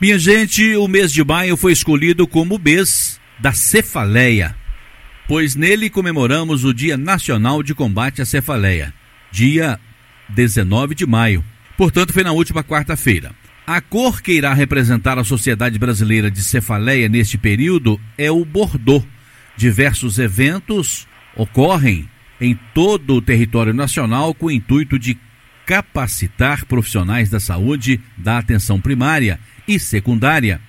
Minha gente, o mês de maio foi escolhido como o mês da cefaleia, pois nele comemoramos o Dia Nacional de Combate à Cefaleia, dia 19 de maio. Portanto, foi na última quarta-feira. A cor que irá representar a Sociedade Brasileira de Cefaleia neste período é o bordô. Diversos eventos ocorrem em todo o território nacional com o intuito de capacitar profissionais da saúde da atenção primária e secundária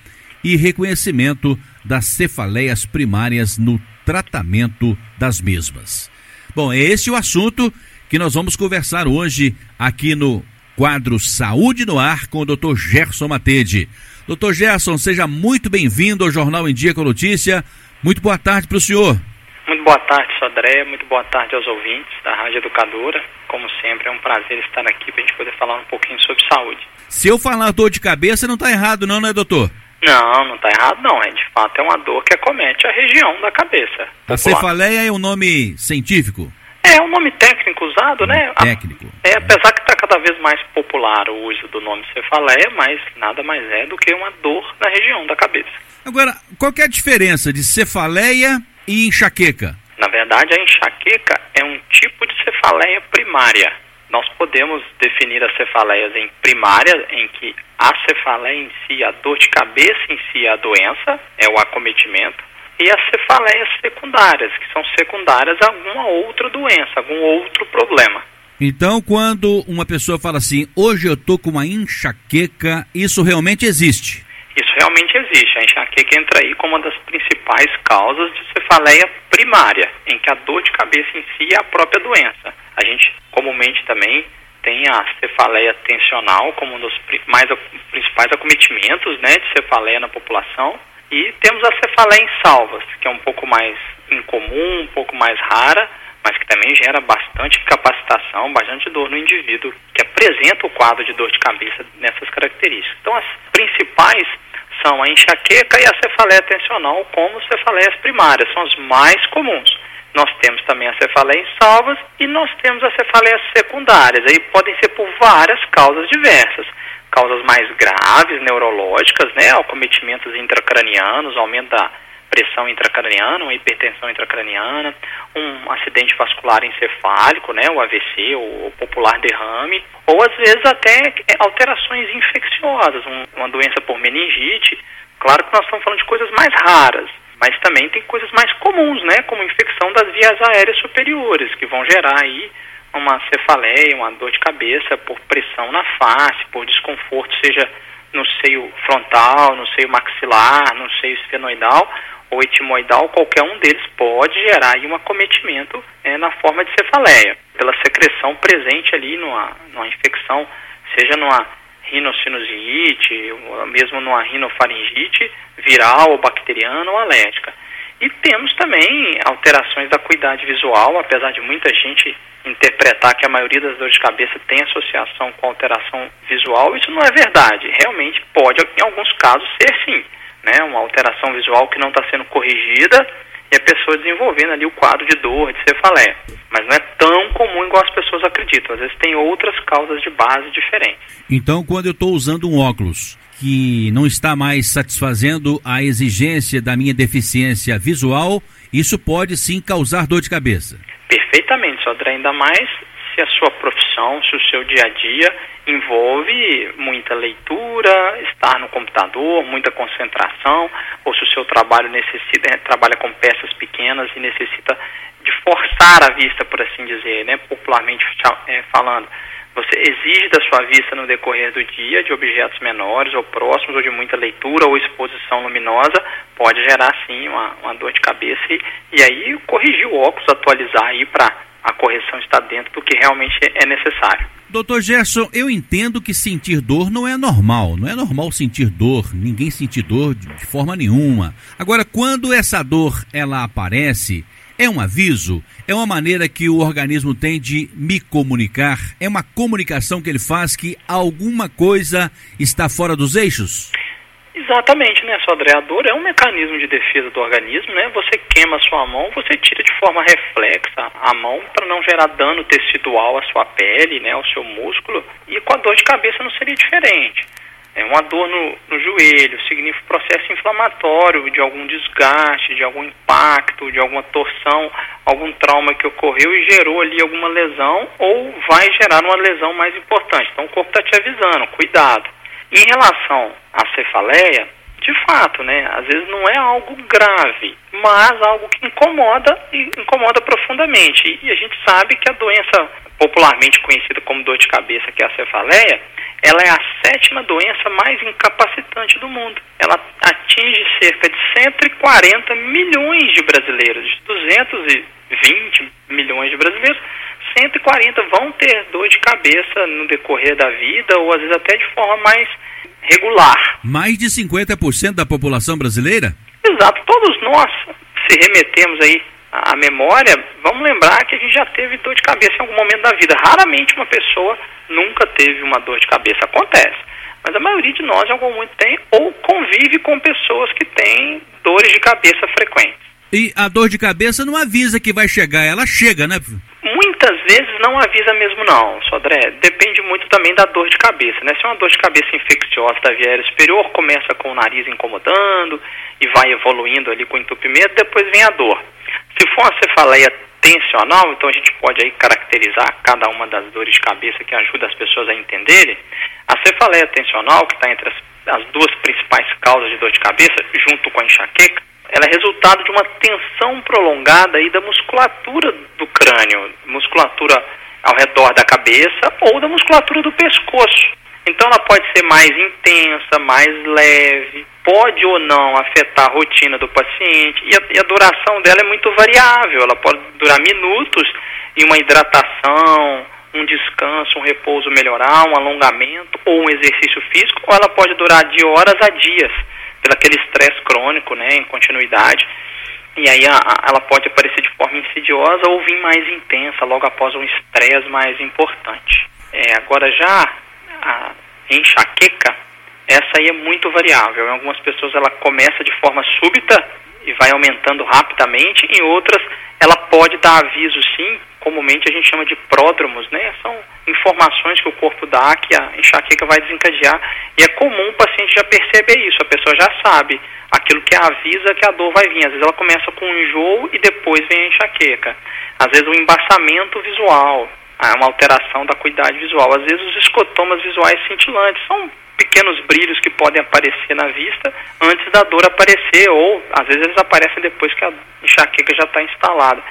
e reconhecimento das cefaleias primárias no tratamento das mesmas. Bom, é esse o assunto que nós vamos conversar hoje aqui no quadro Saúde no Ar com o Dr. Gerson Matede. Dr. Gerson, seja muito bem-vindo ao Jornal em Dia com Notícia. Muito boa tarde para o senhor. Muito boa tarde, Sodré. Muito boa tarde aos ouvintes da Rádio Educadora. Como sempre, é um prazer estar aqui para a gente poder falar um pouquinho sobre saúde. Se eu falar dor de cabeça, não está errado não, né, doutor? Não, não está errado não. É, de fato, é uma dor que acomete a região da cabeça. A cefaleia é um nome científico? É, é um nome técnico usado, né? Técnico. É, apesar que está cada vez mais popular o uso do nome cefaleia, mas nada mais é do que uma dor na região da cabeça. Agora, qual é a diferença de cefaleia e enxaqueca? Na verdade, a enxaqueca é um tipo de cefaleia primária. Nós podemos definir as cefaleias em primária, em que a cefaleia em si, a dor de cabeça em si é a doença, é o acometimento, e as cefaleias secundárias, que são secundárias a alguma outra doença, algum outro problema. Então, quando uma pessoa fala assim, hoje eu tô com uma enxaqueca, isso realmente existe? Isso realmente existe. A enxaqueca entra aí como uma das principais causas de cefaleia primária, em que a dor de cabeça em si é a própria doença. A gente comumente também tem a cefaleia tensional como um dos mais principais acometimentos né, de cefaleia na população. E temos a cefaleia em salvas, que é um pouco mais incomum, um pouco mais rara, mas que também gera bastante incapacitação, bastante dor no indivíduo que apresenta o quadro de dor de cabeça nessas características. Então, as principais são a enxaqueca e a cefaleia tensional como cefaleias primárias, são as mais comuns. Nós temos também a cefaleia salvas e nós temos as cefaleias secundárias. Aí podem ser por várias causas diversas. Causas mais graves, neurológicas, né, acometimentos intracranianos, aumento da pressão intracraniana, uma hipertensão intracraniana, um acidente vascular encefálico, né, o AVC, o popular derrame, ou às vezes até alterações infecciosas, um, uma doença por meningite. Claro que nós estamos falando de coisas mais raras, mas também tem coisas mais comuns, né, como infecção das vias aéreas superiores, que vão gerar aí uma cefaleia, uma dor de cabeça por pressão na face, por desconforto, seja no seio frontal, no seio maxilar, no seio esfenoidal, ou etimoidal, qualquer um deles pode gerar um acometimento é, na forma de cefaleia, pela secreção presente ali numa, numa infecção, seja numa rinocinusite, ou mesmo numa rinofaringite viral ou bacteriana ou alérgica. E temos também alterações da cuidade visual, apesar de muita gente interpretar que a maioria das dores de cabeça tem associação com alteração visual, isso não é verdade. Realmente pode, em alguns casos, ser sim né, uma alteração visual que não está sendo corrigida e a pessoa desenvolvendo ali o quadro de dor, de cefaleia. Mas não é tão comum igual as pessoas acreditam. Às vezes tem outras causas de base diferentes. Então, quando eu estou usando um óculos que não está mais satisfazendo a exigência da minha deficiência visual, isso pode sim causar dor de cabeça. Perfeitamente, Sodré, ainda mais se a sua profissão, se o seu dia a dia envolve muita leitura, estar no computador, muita concentração, ou se o seu trabalho necessita, é, trabalha com peças pequenas e necessita de forçar a vista, por assim dizer, né, popularmente é, falando. Você exige da sua vista no decorrer do dia de objetos menores ou próximos, ou de muita leitura ou exposição luminosa, pode gerar sim uma, uma dor de cabeça e, e aí corrigir o óculos, atualizar aí para a correção estar dentro do que realmente é necessário. Doutor Gerson, eu entendo que sentir dor não é normal. Não é normal sentir dor, ninguém sentir dor de forma nenhuma. Agora, quando essa dor ela aparece, é um aviso? É uma maneira que o organismo tem de me comunicar? É uma comunicação que ele faz que alguma coisa está fora dos eixos? Exatamente, né? A dor é um mecanismo de defesa do organismo, né? Você queima a sua mão, você tira de forma reflexa a mão para não gerar dano tecidual à sua pele, né, ao seu músculo. E com a dor de cabeça não seria diferente. É uma dor no, no joelho, significa processo inflamatório de algum desgaste, de algum impacto, de alguma torção, algum trauma que ocorreu e gerou ali alguma lesão ou vai gerar uma lesão mais importante. Então o corpo está te avisando, cuidado. Em relação à cefaleia, de fato, né? Às vezes não é algo grave, mas algo que incomoda e incomoda profundamente. E a gente sabe que a doença popularmente conhecida como dor de cabeça, que é a cefaleia, ela é a sétima doença mais incapacitante do mundo. Ela atinge cerca de 140 milhões de brasileiros, de 220 milhões de brasileiros, 140 vão ter dor de cabeça no decorrer da vida ou às vezes até de forma mais regular. Mais de 50% da população brasileira? Exato, todos nós se remetemos aí à memória, vamos lembrar que a gente já teve dor de cabeça em algum momento da vida. Raramente uma pessoa nunca teve uma dor de cabeça, acontece. Mas a maioria de nós em algum momento tem ou convive com pessoas que têm dores de cabeça frequentes. E a dor de cabeça não avisa que vai chegar, ela chega, né? Muitas vezes não avisa mesmo não, Sodré. Depende muito também da dor de cabeça, né? Se é uma dor de cabeça infecciosa da via aérea superior, começa com o nariz incomodando e vai evoluindo ali com entupimento, depois vem a dor. Se for uma cefaleia tensional, então a gente pode aí caracterizar cada uma das dores de cabeça que ajuda as pessoas a entenderem. A cefaleia tensional, que está entre as, as duas principais causas de dor de cabeça, junto com a enxaqueca, ela é resultado de uma tensão prolongada aí da musculatura do crânio, musculatura ao redor da cabeça ou da musculatura do pescoço. Então ela pode ser mais intensa, mais leve, pode ou não afetar a rotina do paciente e a, e a duração dela é muito variável. Ela pode durar minutos em uma hidratação, um descanso, um repouso melhorar, um alongamento ou um exercício físico, ou ela pode durar de horas a dias pelo aquele estresse crônico, né, em continuidade. E aí a, a, ela pode aparecer de forma insidiosa ou vir mais intensa logo após um estresse mais importante. É, agora já a enxaqueca, essa aí é muito variável. Em algumas pessoas ela começa de forma súbita e vai aumentando rapidamente, em outras ela pode dar aviso sim, comumente a gente chama de pródromos, né? São informações que o corpo dá que a enxaqueca vai desencadear e é comum o paciente já perceber isso, a pessoa já sabe aquilo que avisa que a dor vai vir. Às vezes ela começa com um enjoo e depois vem a enxaqueca. Às vezes o embaçamento visual, uma alteração da acuidade visual. Às vezes os escotomas visuais cintilantes são pequenos brilhos que podem aparecer na vista antes da dor aparecer ou às vezes eles aparecem depois que a enxaqueca já está instalada.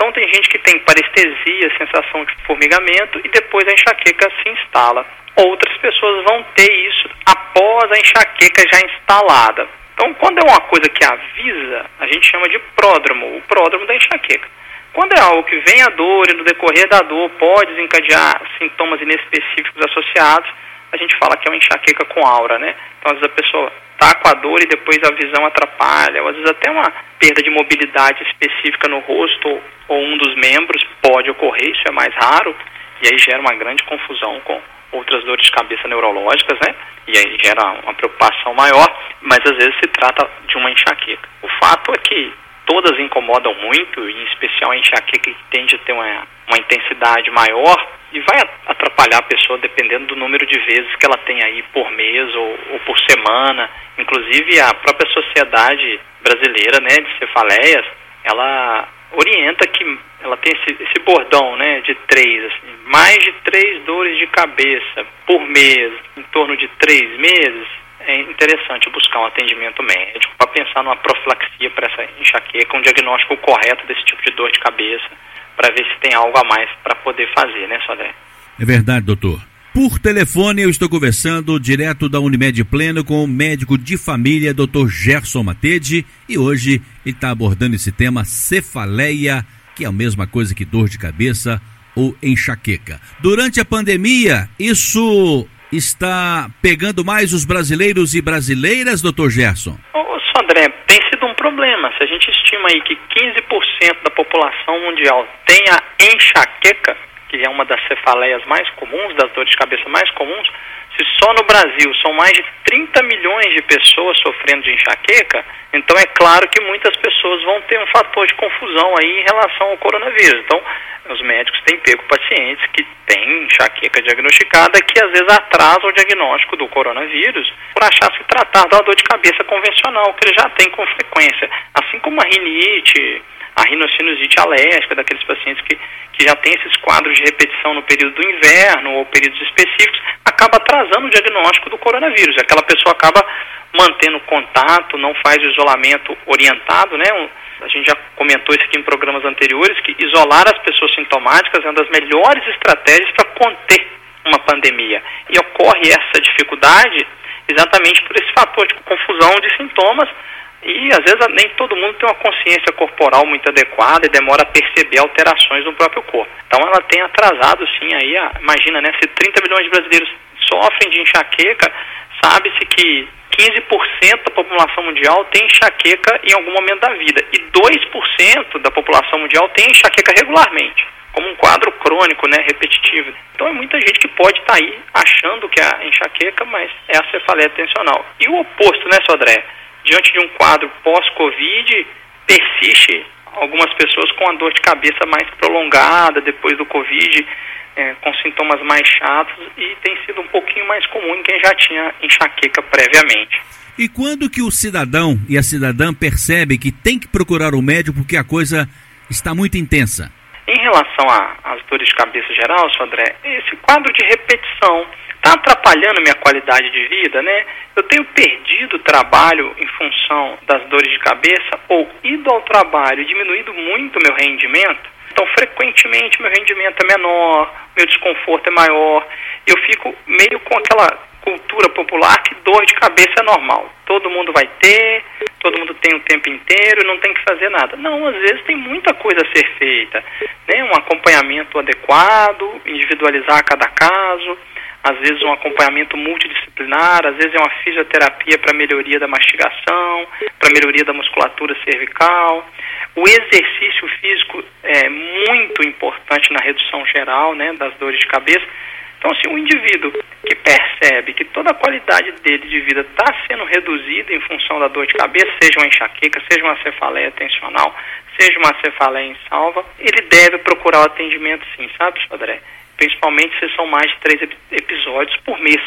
Então tem gente que tem parestesia, sensação de formigamento e depois a enxaqueca se instala. Outras pessoas vão ter isso após a enxaqueca já instalada. Então quando é uma coisa que avisa, a gente chama de pródromo, o pródromo da enxaqueca. Quando é algo que vem a dor e no decorrer da dor pode desencadear sintomas inespecíficos associados, a gente fala que é uma enxaqueca com aura, né? Então, às vezes a pessoa está com a dor e depois a visão atrapalha, ou às vezes até uma perda de mobilidade específica no rosto ou um dos membros pode ocorrer, isso é mais raro, e aí gera uma grande confusão com outras dores de cabeça neurológicas, né? E aí gera uma preocupação maior, mas às vezes se trata de uma enxaqueca. O fato é que todas incomodam muito, em especial a enxaqueca que tende a ter uma, uma intensidade maior, e vai atrapalhar a pessoa dependendo do número de vezes que ela tem aí por mês ou, ou por semana. Inclusive a própria sociedade brasileira, né, de cefaleias, ela orienta que ela tem esse, esse bordão, né, de três, assim, mais de três dores de cabeça por mês, em torno de três meses. É interessante buscar um atendimento médico para pensar numa profilaxia para essa enxaqueca, um diagnóstico correto desse tipo de dor de cabeça para ver se tem algo a mais para poder fazer, né, Sodré? É verdade, doutor. Por telefone, eu estou conversando direto da Unimed Pleno com o médico de família, Dr. Gerson Matede, e hoje ele está abordando esse tema cefaleia, que é a mesma coisa que dor de cabeça ou enxaqueca. Durante a pandemia, isso está pegando mais os brasileiros e brasileiras, Dr. Gerson? Ô, Sodré, tem sido um problema. Se a gente estima aí que 15% da população mundial tem a enxaqueca, que é uma das cefaleias mais comuns, das dores de cabeça mais comuns, Se só no Brasil são mais de 30 milhões de pessoas sofrendo de enxaqueca, então é claro que muitas pessoas vão ter um fator de confusão aí em relação ao coronavírus. Então, os médicos têm pego pacientes que têm enxaqueca diagnosticada que às vezes atrasam o diagnóstico do coronavírus por achar se tratar uma dor de cabeça convencional, que ele já tem com frequência. Assim como a rinite, a rinocinusite alérgica, daqueles pacientes que, que já têm esses quadros de repetição no período do inverno ou períodos específicos, acaba atrasando o diagnóstico do coronavírus. Aquela pessoa acaba mantendo contato, não faz o isolamento orientado, né? A gente já comentou isso aqui em programas anteriores, que isolar as pessoas sintomáticas é uma das melhores estratégias para conter uma pandemia. E ocorre essa dificuldade exatamente por esse fator de confusão de sintomas e às vezes nem todo mundo tem uma consciência corporal muito adequada e demora a perceber alterações no próprio corpo. Então ela tem atrasado sim aí, a, imagina, né, se 30 milhões de brasileiros sofrem de enxaqueca, sabe-se que 15% da população mundial tem enxaqueca em algum momento da vida e 2% da população mundial tem enxaqueca regularmente, como um quadro crônico, né, repetitivo. Então é muita gente que pode estar tá aí achando que é enxaqueca, mas é a cefaleia tensional. E o oposto, né, Sodré? Diante de um quadro pós-Covid, persiste algumas pessoas com a dor de cabeça mais prolongada depois do Covid, é, com sintomas mais chatos e tem sido um pouquinho mais comum em quem já tinha enxaqueca previamente. E quando que o cidadão e a cidadã percebe que tem que procurar o médico porque a coisa está muito intensa? Em relação às dores de cabeça geral, André, esse quadro de repetição está atrapalhando minha qualidade de vida, né? Eu tenho perdido trabalho em função das dores de cabeça ou ido ao trabalho e diminuído muito meu rendimento. Então, frequentemente, meu rendimento é menor, meu desconforto é maior. Eu fico meio com aquela cultura popular que dor de cabeça é normal. Todo mundo vai ter, todo mundo tem o tempo inteiro, não tem que fazer nada. Não, às vezes tem muita coisa a ser feita. Né? Um acompanhamento adequado, individualizar cada caso, às vezes um acompanhamento multidisciplinar, às vezes é uma fisioterapia para melhoria da mastigação, para melhoria da musculatura cervical. O exercício físico é muito importante na redução geral né, das dores de cabeça. Então, se o indivíduo que percebe que toda a qualidade dele de vida está sendo reduzida em função da dor de cabeça, seja uma enxaqueca, seja uma cefaleia tensional, seja uma cefaleia em salva, ele deve procurar o atendimento sim, sabe, André? Principalmente se são mais de três episódios por mês.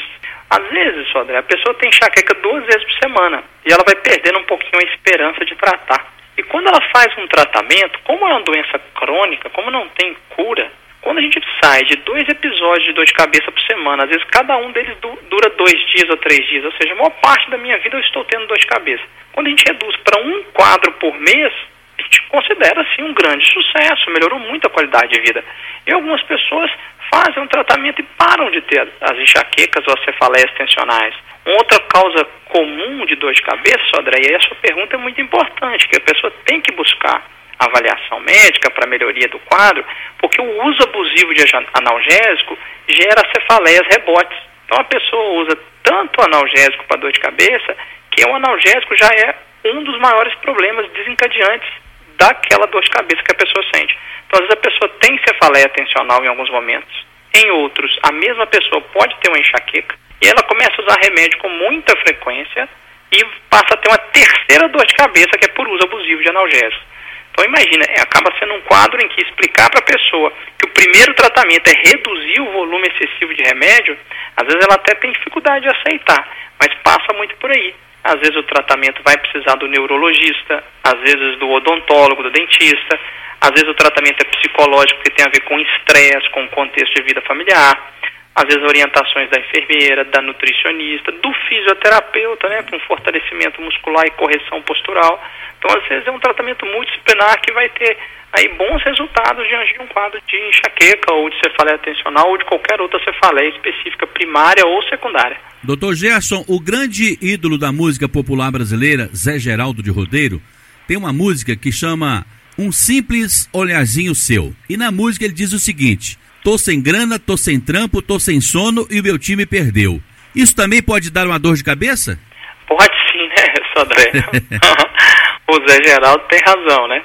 Às vezes, André, a pessoa tem enxaqueca duas vezes por semana e ela vai perdendo um pouquinho a esperança de tratar. E quando ela faz um tratamento, como é uma doença crônica, como não tem cura, quando a gente sai de dois episódios de dor de cabeça por semana, às vezes cada um deles du dura dois dias ou três dias, ou seja, a maior parte da minha vida eu estou tendo dor de cabeça. Quando a gente reduz para um quadro por mês, a gente considera assim um grande sucesso, melhorou muito a qualidade de vida. E algumas pessoas fazem um tratamento e param de ter as enxaquecas ou as cefaleias tensionais. Outra causa comum de dor de cabeça, André, e essa pergunta é muito importante, que a pessoa tem que buscar avaliação médica para melhoria do quadro, porque o uso abusivo de analgésico gera cefaleias rebotes. Então a pessoa usa tanto analgésico para dor de cabeça, que o analgésico já é um dos maiores problemas desencadeantes daquela dor de cabeça que a pessoa sente. Então, às vezes a pessoa tem cefaleia tensional em alguns momentos, em outros, a mesma pessoa pode ter uma enxaqueca, e ela começa a usar remédio com muita frequência e passa a ter uma terceira dor de cabeça que é por uso abusivo de analgésicos. Então imagina, é, acaba sendo um quadro em que explicar para a pessoa que o primeiro tratamento é reduzir o volume excessivo de remédio, às vezes ela até tem dificuldade de aceitar, mas passa muito por aí. Às vezes o tratamento vai precisar do neurologista, às vezes do odontólogo, do dentista, às vezes o tratamento é psicológico que tem a ver com estresse, com o contexto de vida familiar às vezes orientações da enfermeira, da nutricionista, do fisioterapeuta, né, um fortalecimento muscular e correção postural. Então, às vezes é um tratamento multidisciplinar que vai ter aí bons resultados diante de um quadro de enxaqueca ou de cefaleia tensional ou de qualquer outra cefaleia específica primária ou secundária. Doutor Gerson, o grande ídolo da música popular brasileira, Zé Geraldo de Rodeiro, tem uma música que chama Um Simples Olharzinho Seu. E na música ele diz o seguinte: tô sem grana, tô sem trampo, tô sem sono e o meu time perdeu. Isso também pode dar uma dor de cabeça? Pode sim, né, Sodré? o Zé Geraldo tem razão, né?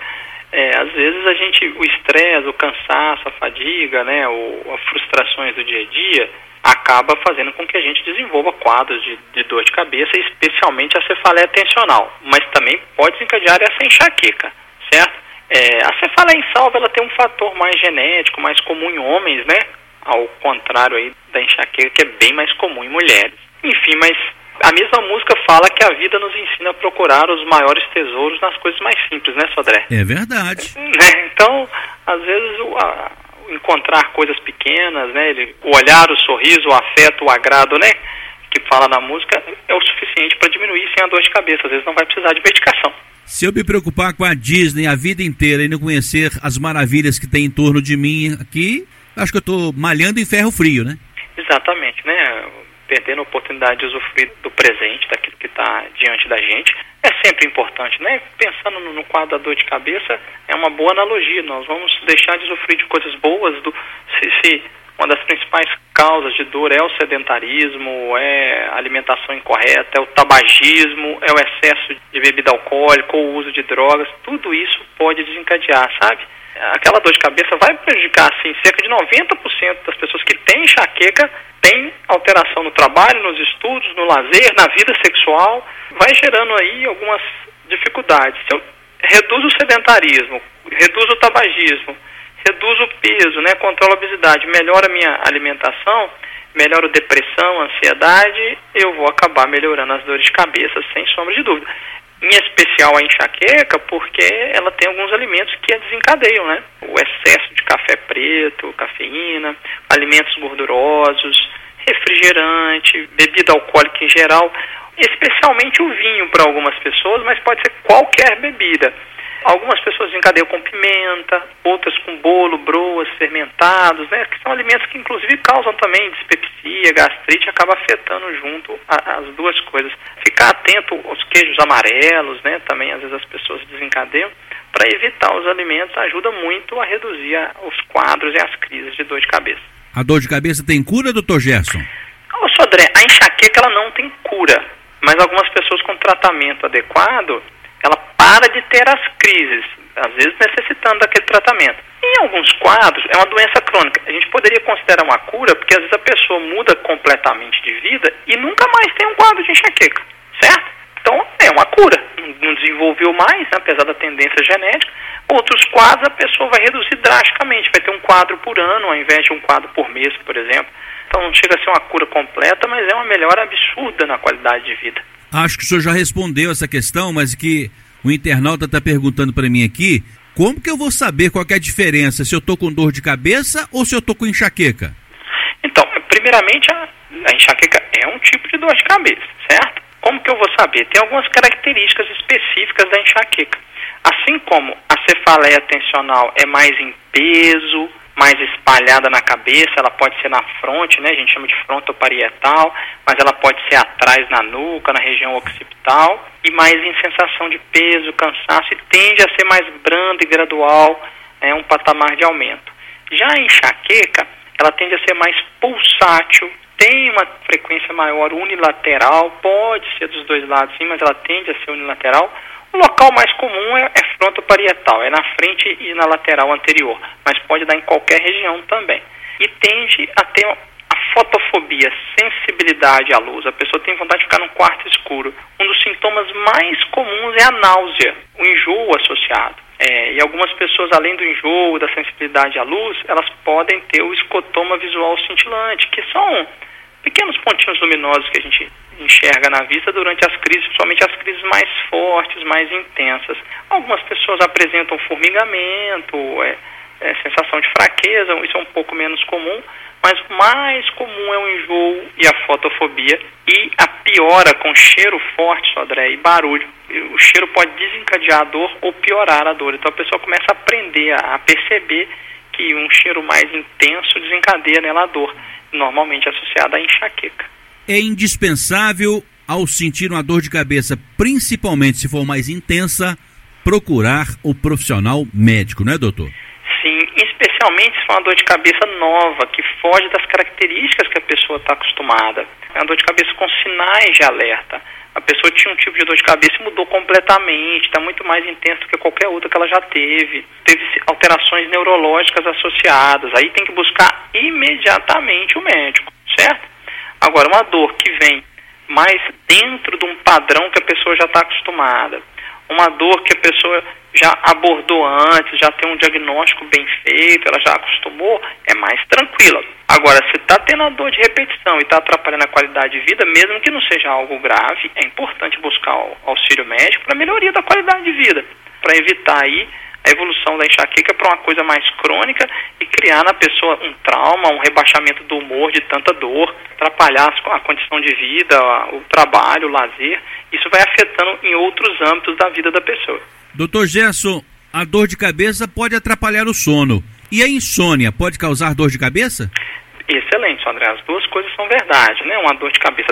É, às vezes a gente, o estresse, o cansaço, a fadiga, né, o, as frustrações do dia a dia, acaba fazendo com que a gente desenvolva quadros de, de dor de cabeça, especialmente a cefaleia tensional, mas também pode desencadear essa enxaqueca, certo? É, a cefaleia insalva ela tem um fator mais genético, mais comum em homens, né? Ao contrário aí da enxaqueca, que é bem mais comum em mulheres. Enfim, mas a mesma música fala que a vida nos ensina a procurar os maiores tesouros nas coisas mais simples, né, Sodré? É verdade. Né? Então, às vezes, o, a, encontrar coisas pequenas, né? Ele, o olhar, o sorriso, o afeto, o agrado, né? Que fala na música, é o suficiente para diminuir sem a dor de cabeça. Às vezes não vai precisar de medicação. Se eu me preocupar com a Disney a vida inteira e não conhecer as maravilhas que tem em torno de mim aqui, acho que eu estou malhando em ferro frio, né? Exatamente, né? Perdendo a oportunidade de usufruir do presente, daquilo que está diante da gente, é sempre importante, né? Pensando no, quadro da dor de cabeça, é uma boa analogia. Nós vamos deixar de usufruir de coisas boas do, se, se uma das principais causas de dor é o sedentarismo, é a alimentação incorreta, é o tabagismo, é o excesso de bebida alcoólica ou o uso de drogas. Tudo isso pode desencadear, sabe? Aquela dor de cabeça vai prejudicar, assim, cerca de 90% das pessoas que têm enxaqueca têm alteração no trabalho, nos estudos, no lazer, na vida sexual, vai gerando aí algumas dificuldades. Se eu reduzo o sedentarismo, reduzo o tabagismo, reduzo o peso, né, controlo a obesidade, melhora a minha alimentação, melhoro depressão, ansiedade, eu vou acabar melhorando as dores de cabeça, sem sombra de dúvida. Em especial a enxaqueca, porque ela tem alguns alimentos que a desencadeiam, né? O excesso de café preto, cafeína, alimentos gordurosos, refrigerante, bebida alcoólica em geral, especialmente o vinho para algumas pessoas, mas pode ser qualquer bebida. Algumas pessoas desencadeiam com pimenta, outras com bolo, broas, fermentados, né, que são alimentos que inclusive causam também dispepsia, gastrite, acaba afetando junto a, as duas coisas. Ficar atento aos queijos amarelos, né, também às vezes as pessoas desencadeiam, para evitar os alimentos ajuda muito a reduzir a, os quadros e as crises de dor de cabeça. A dor de cabeça tem cura, doutor Gerson? Ô, Sodré, a enxaqueca ela não tem cura, mas algumas pessoas com tratamento adequado ter as crises, às vezes necessitando daquele tratamento. Em alguns quadros, é uma doença crônica. A gente poderia considerar uma cura, porque às vezes a pessoa muda completamente de vida e nunca mais tem um quadro de enxaqueca, certo? Então, é uma cura. Não desenvolveu mais, né, apesar da tendência genética. Outros quadros, a pessoa vai reduzir drasticamente. Vai ter um quadro por ano, ao invés de um quadro por mês, por exemplo. Então, não chega a ser uma cura completa, mas é uma melhora absurda na qualidade de vida. Acho que o senhor já respondeu essa questão, mas que o internauta está perguntando para mim aqui, como que eu vou saber qual é a diferença, se eu estou com dor de cabeça ou se eu estou com enxaqueca? Então, primeiramente, a, a enxaqueca é um tipo de dor de cabeça, certo? Como que eu vou saber? Tem algumas características específicas da enxaqueca. Assim como a cefaleia tensional é mais em peso, mais espalhada na cabeça, ela pode ser na fronte, né? A gente chama de frontoparietal, mas ela pode ser atrás na nuca, na região occipital, e mais em sensação de peso, cansaço, e tende a ser mais branda e gradual, é um patamar de aumento. Já a enxaqueca, ela tende a ser mais pulsátil, tem uma frequência maior unilateral, pode ser dos dois lados sim, mas ela tende a ser unilateral, o local mais comum é, é frontoparietal, é na frente e na lateral anterior, mas pode dar em qualquer região também. E tende a ter a fotofobia, sensibilidade à luz. A pessoa tem vontade de ficar num quarto escuro. Um dos sintomas mais comuns é a náusea, o enjoo associado. É, e algumas pessoas, além do enjoo, da sensibilidade à luz, elas podem ter o escotoma visual cintilante, que são pequenos pontinhos luminosos que a gente enxerga na vista durante as crises, principalmente as crises mais fortes, mais intensas. Algumas pessoas apresentam formigamento, é, é, sensação de fraqueza, isso é um pouco menos comum, mas o mais comum é o enjoo e a fotofobia e a piora com cheiro forte, Sodré, e barulho. O cheiro pode desencadear a dor ou piorar a dor. Então a pessoa começa a aprender a perceber que um cheiro mais intenso desencadeia nela a dor, normalmente associada à enxaqueca. É indispensável, ao sentir uma dor de cabeça, principalmente se for mais intensa, procurar o profissional médico, não é, doutor? Sim, especialmente se for uma dor de cabeça nova, que foge das características que a pessoa está acostumada. É uma dor de cabeça com sinais de alerta. A pessoa tinha um tipo de dor de cabeça e mudou completamente, está muito mais intenso do que qualquer outra que ela já teve. Teve alterações neurológicas associadas. Aí tem que buscar imediatamente o médico, certo? Agora, uma dor que vem mais dentro de um padrão que a pessoa já está acostumada, uma dor que a pessoa já abordou antes, já tem um diagnóstico bem feito, ela já acostumou, é mais tranquila. Agora, se está tendo a dor de repetição e está atrapalhando a qualidade de vida, mesmo que não seja algo grave, é importante buscar auxílio médico para melhoria da qualidade de vida, para evitar aí a evolução da enxaqueca para uma coisa mais crônica e criar na pessoa um trauma, um rebaixamento do humor de tanta dor, atrapalhar a condição de vida, o trabalho, o lazer. Isso vai afetando em outros âmbitos da vida da pessoa. Doutor Gerson, a dor de cabeça pode atrapalhar o sono. E a insônia pode causar dor de cabeça? Excelente, André. As duas coisas são verdade, né? Uma dor de cabeça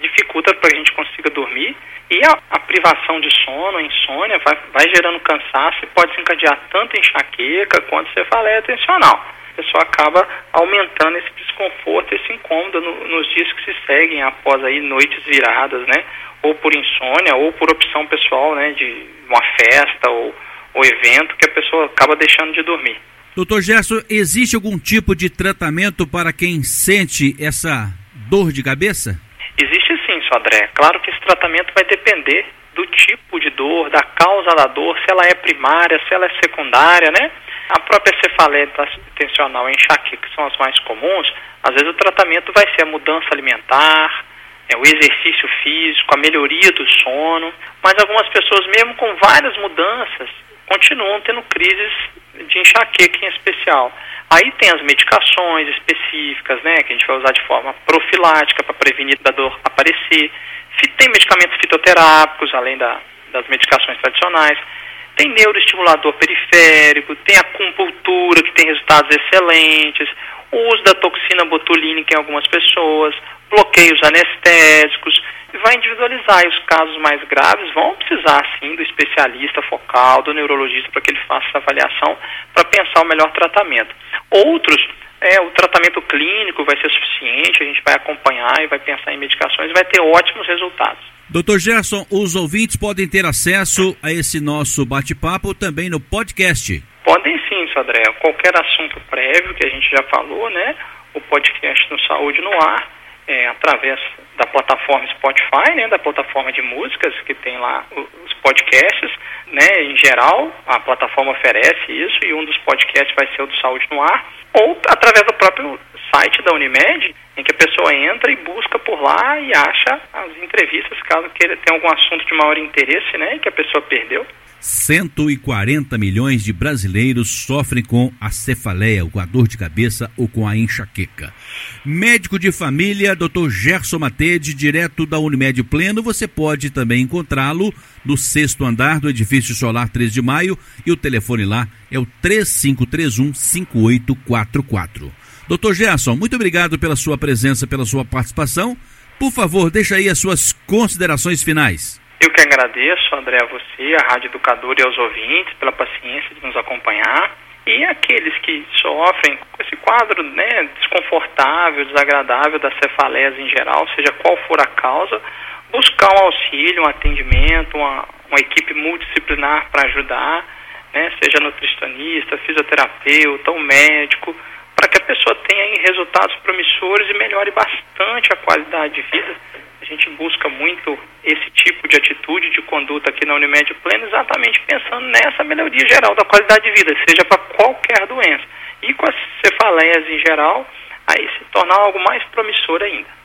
dificulta para a gente consiga dormir e a, a, privação de sono, a insônia, vai, vai gerando cansaço e pode desencadear tanto enxaqueca quanto cefaleia tensional. A pessoa acaba aumentando esse desconforto, esse incômodo no, nos dias que se seguem após aí noites viradas, né? Ou por insônia ou por opção pessoal, né? De uma festa ou, ou evento que a pessoa acaba deixando de dormir. Doutor Gerson, existe algum tipo de tratamento para quem sente essa dor de cabeça? Existe sim, Sodré. Claro que esse tratamento vai depender do tipo de dor, da causa da dor, se ela é primária, se ela é secundária, né? A própria cefaleia tensional e enxaqueca, que são as mais comuns, às vezes o tratamento vai ser a mudança alimentar, é, o exercício físico, a melhoria do sono, mas algumas pessoas, mesmo com várias mudanças, continuam tendo crises de enxaqueca em especial. Aí tem as medicações específicas, né, que a gente vai usar de forma profilática para prevenir da dor aparecer. Tem medicamentos fitoterápicos, além da, das medicações tradicionais. Tem neuroestimulador periférico, tem acupuntura, que tem resultados excelentes, o uso da toxina botulínica em algumas pessoas, bloqueios anestésicos, vai individualizar. E os casos mais graves vão precisar, sim, do especialista focal, do neurologista, para que ele faça essa avaliação para pensar o melhor tratamento. Outros, é, o tratamento clínico vai ser suficiente, a gente vai acompanhar e vai pensar em medicações e vai ter ótimos resultados. Doutor Gerson, os ouvintes podem ter acesso a esse nosso bate-papo também no podcast. Podem sim, André. Qualquer assunto prévio que a gente já falou, né? O podcast no Saúde no Ar é, através da plataforma Spotify, né, da plataforma de músicas que tem lá os podcasts, né, em geral, a plataforma oferece isso e um dos podcasts vai ser o do Saúde no Ar, ou através do próprio site da Unimed, em que a pessoa entra e busca por lá e acha as entrevistas, caso queira ter algum assunto de maior interesse, né, que a pessoa perdeu. 140 milhões de brasileiros sofrem com a cefaleia, com a dor de cabeça ou com a enxaqueca. Médico de família, Dr. Gerson Matede, direto da Unimed Pleno, você pode também encontrá-lo no sexto andar do edifício solar 3 de maio e o telefone lá é o 3531 5844. Doutor Gerson, muito obrigado pela sua presença, pela sua participação. Por favor, deixa aí as suas considerações finais. Eu que agradeço, André, a você, a Rádio Educador e aos ouvintes pela paciência de nos acompanhar. E aqueles que sofrem com esse quadro né, desconfortável, desagradável das cefaleias em geral, seja qual for a causa, buscar um auxílio, um atendimento, uma, uma equipe multidisciplinar para ajudar, né, seja nutricionista, fisioterapeuta, um médico, para que a pessoa tenha resultados promissores e melhore bastante a qualidade de vida a gente busca muito esse tipo de atitude, de conduta aqui na Unimed Pleno, exatamente pensando nessa melhoria geral da qualidade de vida, seja para qualquer doença. E com as cefaleias em geral, aí se tornar algo mais promissor ainda.